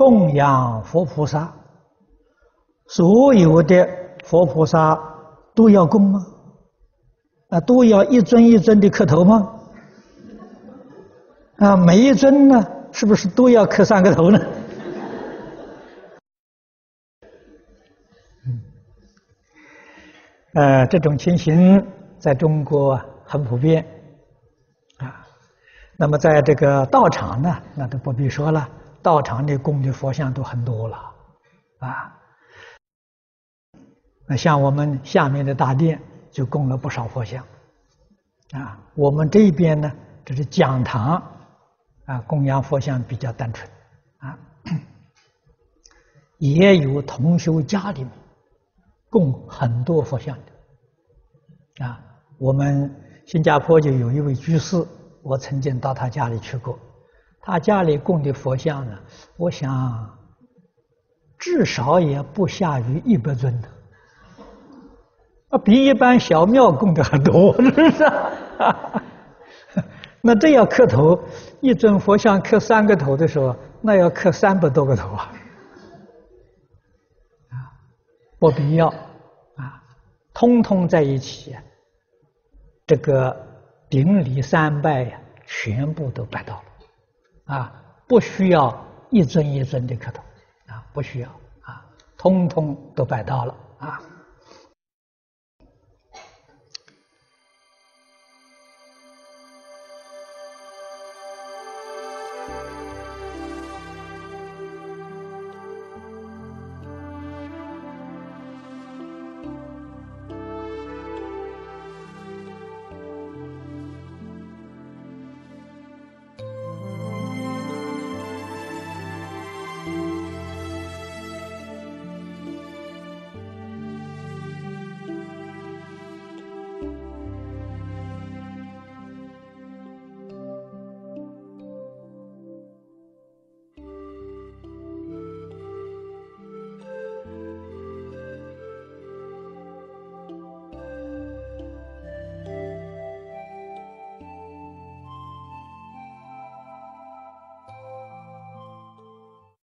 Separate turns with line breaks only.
供养佛菩萨，所有的佛菩萨都要供吗？啊，都要一尊一尊的磕头吗？啊，每一尊呢，是不是都要磕三个头呢？嗯，呃，这种情形在中国很普遍啊。那么在这个道场呢，那都不必说了。道场里供的佛像都很多了，啊，那像我们下面的大殿就供了不少佛像，啊，我们这边呢，这是讲堂，啊，供养佛像比较单纯，啊，也有同修家里面供很多佛像的，啊，我们新加坡就有一位居士，我曾经到他家里去过。他家里供的佛像呢，我想至少也不下于一百尊的，啊，比一般小庙供的还多，是不是？那这要磕头，一尊佛像磕三个头的时候，那要磕三百多个头啊！啊，不必要啊，通通在一起，这个顶礼三拜呀，全部都拜到了。啊，不需要一尊一尊的磕头，啊，不需要啊，通通都摆到了啊。